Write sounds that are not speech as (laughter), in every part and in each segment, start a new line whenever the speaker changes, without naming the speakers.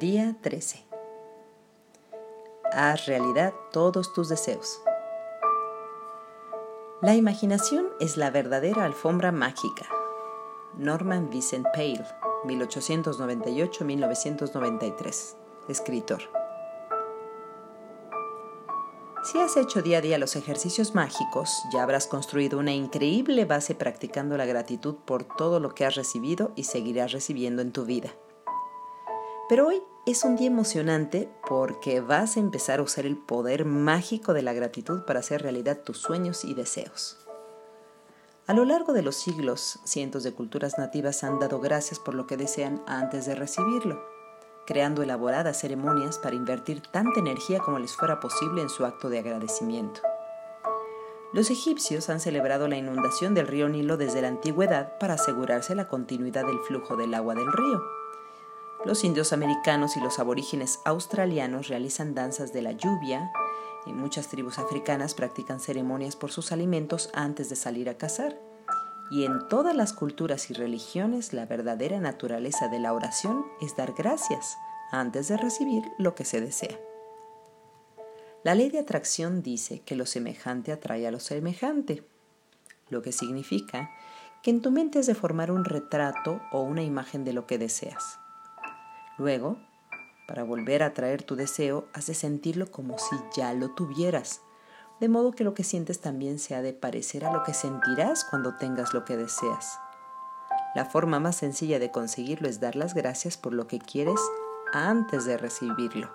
Día 13. Haz realidad todos tus deseos. La imaginación es la verdadera alfombra mágica. Norman Vincent Peale, 1898-1993, escritor. Si has hecho día a día los ejercicios mágicos, ya habrás construido una increíble base practicando la gratitud por todo lo que has recibido y seguirás recibiendo en tu vida. Pero hoy es un día emocionante porque vas a empezar a usar el poder mágico de la gratitud para hacer realidad tus sueños y deseos. A lo largo de los siglos, cientos de culturas nativas han dado gracias por lo que desean antes de recibirlo, creando elaboradas ceremonias para invertir tanta energía como les fuera posible en su acto de agradecimiento. Los egipcios han celebrado la inundación del río Nilo desde la antigüedad para asegurarse la continuidad del flujo del agua del río. Los indios americanos y los aborígenes australianos realizan danzas de la lluvia y muchas tribus africanas practican ceremonias por sus alimentos antes de salir a cazar. Y en todas las culturas y religiones la verdadera naturaleza de la oración es dar gracias antes de recibir lo que se desea. La ley de atracción dice que lo semejante atrae a lo semejante, lo que significa que en tu mente has de formar un retrato o una imagen de lo que deseas. Luego, para volver a traer tu deseo, has de sentirlo como si ya lo tuvieras, de modo que lo que sientes también se ha de parecer a lo que sentirás cuando tengas lo que deseas. La forma más sencilla de conseguirlo es dar las gracias por lo que quieres antes de recibirlo.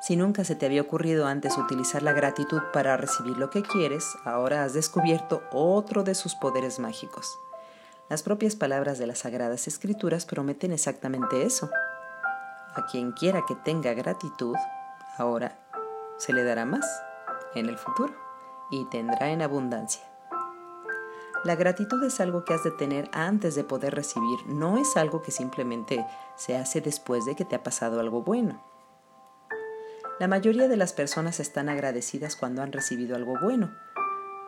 Si nunca se te había ocurrido antes utilizar la gratitud para recibir lo que quieres, ahora has descubierto otro de sus poderes mágicos. Las propias palabras de las Sagradas Escrituras prometen exactamente eso. A quien quiera que tenga gratitud, ahora se le dará más en el futuro y tendrá en abundancia. La gratitud es algo que has de tener antes de poder recibir, no es algo que simplemente se hace después de que te ha pasado algo bueno. La mayoría de las personas están agradecidas cuando han recibido algo bueno,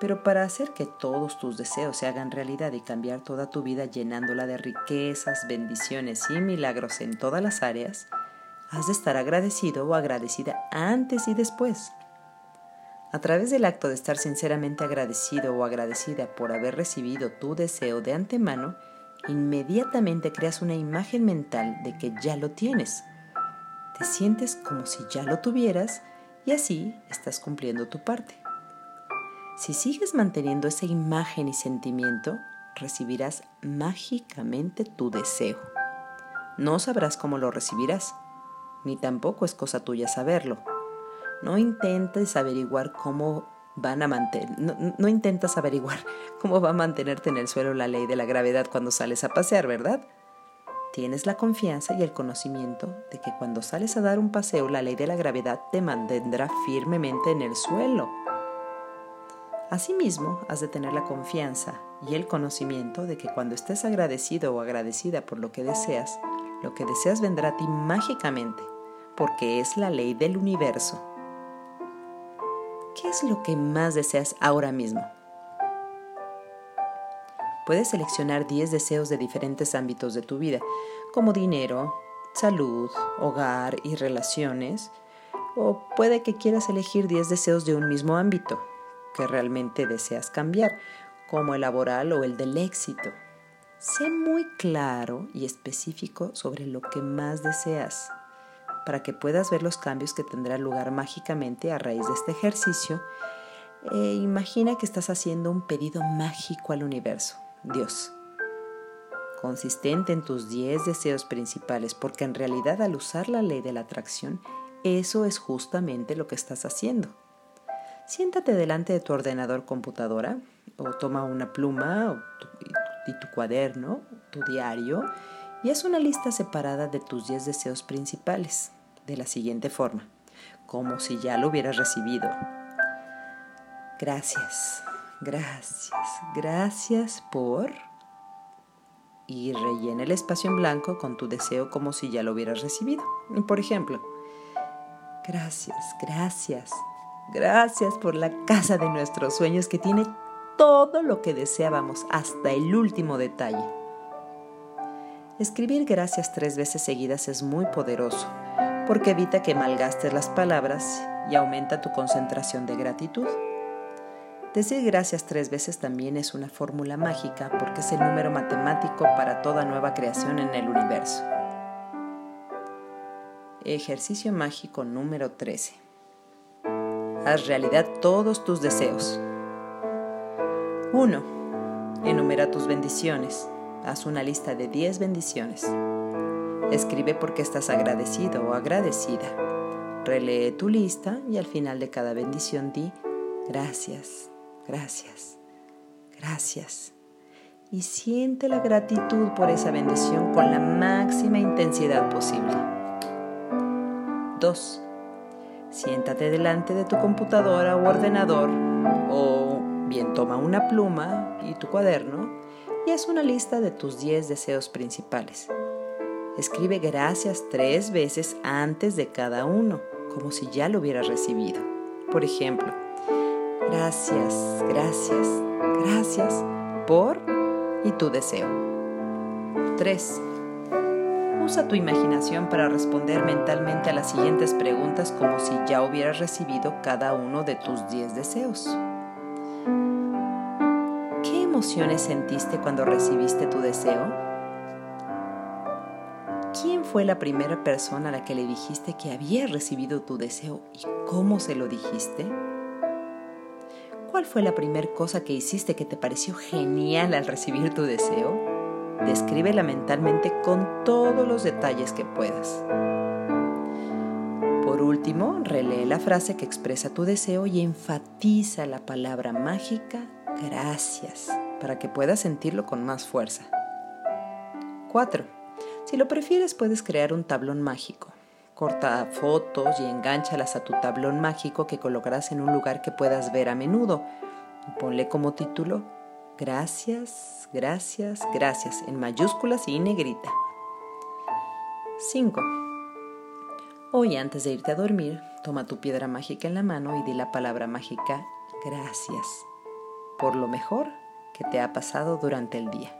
pero para hacer que todos tus deseos se hagan realidad y cambiar toda tu vida llenándola de riquezas, bendiciones y milagros en todas las áreas, has de estar agradecido o agradecida antes y después. A través del acto de estar sinceramente agradecido o agradecida por haber recibido tu deseo de antemano, inmediatamente creas una imagen mental de que ya lo tienes. Te sientes como si ya lo tuvieras y así estás cumpliendo tu parte. Si sigues manteniendo esa imagen y sentimiento, recibirás mágicamente tu deseo. No sabrás cómo lo recibirás, ni tampoco es cosa tuya saberlo. No intentes averiguar cómo van a mantener, no, no intentas averiguar (laughs) cómo va a mantenerte en el suelo la ley de la gravedad cuando sales a pasear, ¿verdad? Tienes la confianza y el conocimiento de que cuando sales a dar un paseo la ley de la gravedad te mantendrá firmemente en el suelo. Asimismo, has de tener la confianza y el conocimiento de que cuando estés agradecido o agradecida por lo que deseas, lo que deseas vendrá a ti mágicamente, porque es la ley del universo. ¿Qué es lo que más deseas ahora mismo? Puedes seleccionar 10 deseos de diferentes ámbitos de tu vida, como dinero, salud, hogar y relaciones, o puede que quieras elegir 10 deseos de un mismo ámbito, que realmente deseas cambiar, como el laboral o el del éxito. Sé muy claro y específico sobre lo que más deseas para que puedas ver los cambios que tendrán lugar mágicamente a raíz de este ejercicio. E imagina que estás haciendo un pedido mágico al universo, Dios, consistente en tus 10 deseos principales, porque en realidad al usar la ley de la atracción, eso es justamente lo que estás haciendo. Siéntate delante de tu ordenador computadora o toma una pluma y tu cuaderno, tu diario, y haz una lista separada de tus 10 deseos principales de la siguiente forma, como si ya lo hubieras recibido. Gracias, gracias, gracias por... Y rellena el espacio en blanco con tu deseo como si ya lo hubieras recibido. Por ejemplo, gracias, gracias, Gracias por la casa de nuestros sueños que tiene todo lo que deseábamos hasta el último detalle. Escribir gracias tres veces seguidas es muy poderoso porque evita que malgastes las palabras y aumenta tu concentración de gratitud. Decir gracias tres veces también es una fórmula mágica porque es el número matemático para toda nueva creación en el universo. Ejercicio mágico número 13. Haz realidad todos tus deseos. 1. Enumera tus bendiciones. Haz una lista de 10 bendiciones. Escribe por qué estás agradecido o agradecida. Relee tu lista y al final de cada bendición di gracias gracias, gracias. Y siente la gratitud por esa bendición con la máxima intensidad posible. 2. Siéntate delante de tu computadora o ordenador o bien toma una pluma y tu cuaderno y haz una lista de tus 10 deseos principales. Escribe gracias tres veces antes de cada uno, como si ya lo hubieras recibido. Por ejemplo, Gracias, gracias, gracias por y tu deseo. 3. Usa tu imaginación para responder mentalmente a las siguientes preguntas como si ya hubieras recibido cada uno de tus 10 deseos. ¿Qué emociones sentiste cuando recibiste tu deseo? ¿Quién fue la primera persona a la que le dijiste que había recibido tu deseo y cómo se lo dijiste? ¿Cuál fue la primera cosa que hiciste que te pareció genial al recibir tu deseo? Descríbela mentalmente con todos los detalles que puedas. Por último, relee la frase que expresa tu deseo y enfatiza la palabra mágica gracias para que puedas sentirlo con más fuerza. 4. Si lo prefieres, puedes crear un tablón mágico. Corta fotos y enganchalas a tu tablón mágico que colocarás en un lugar que puedas ver a menudo. ponle como título Gracias, gracias, gracias en mayúsculas y negrita. 5. Hoy antes de irte a dormir, toma tu piedra mágica en la mano y di la palabra mágica gracias por lo mejor que te ha pasado durante el día.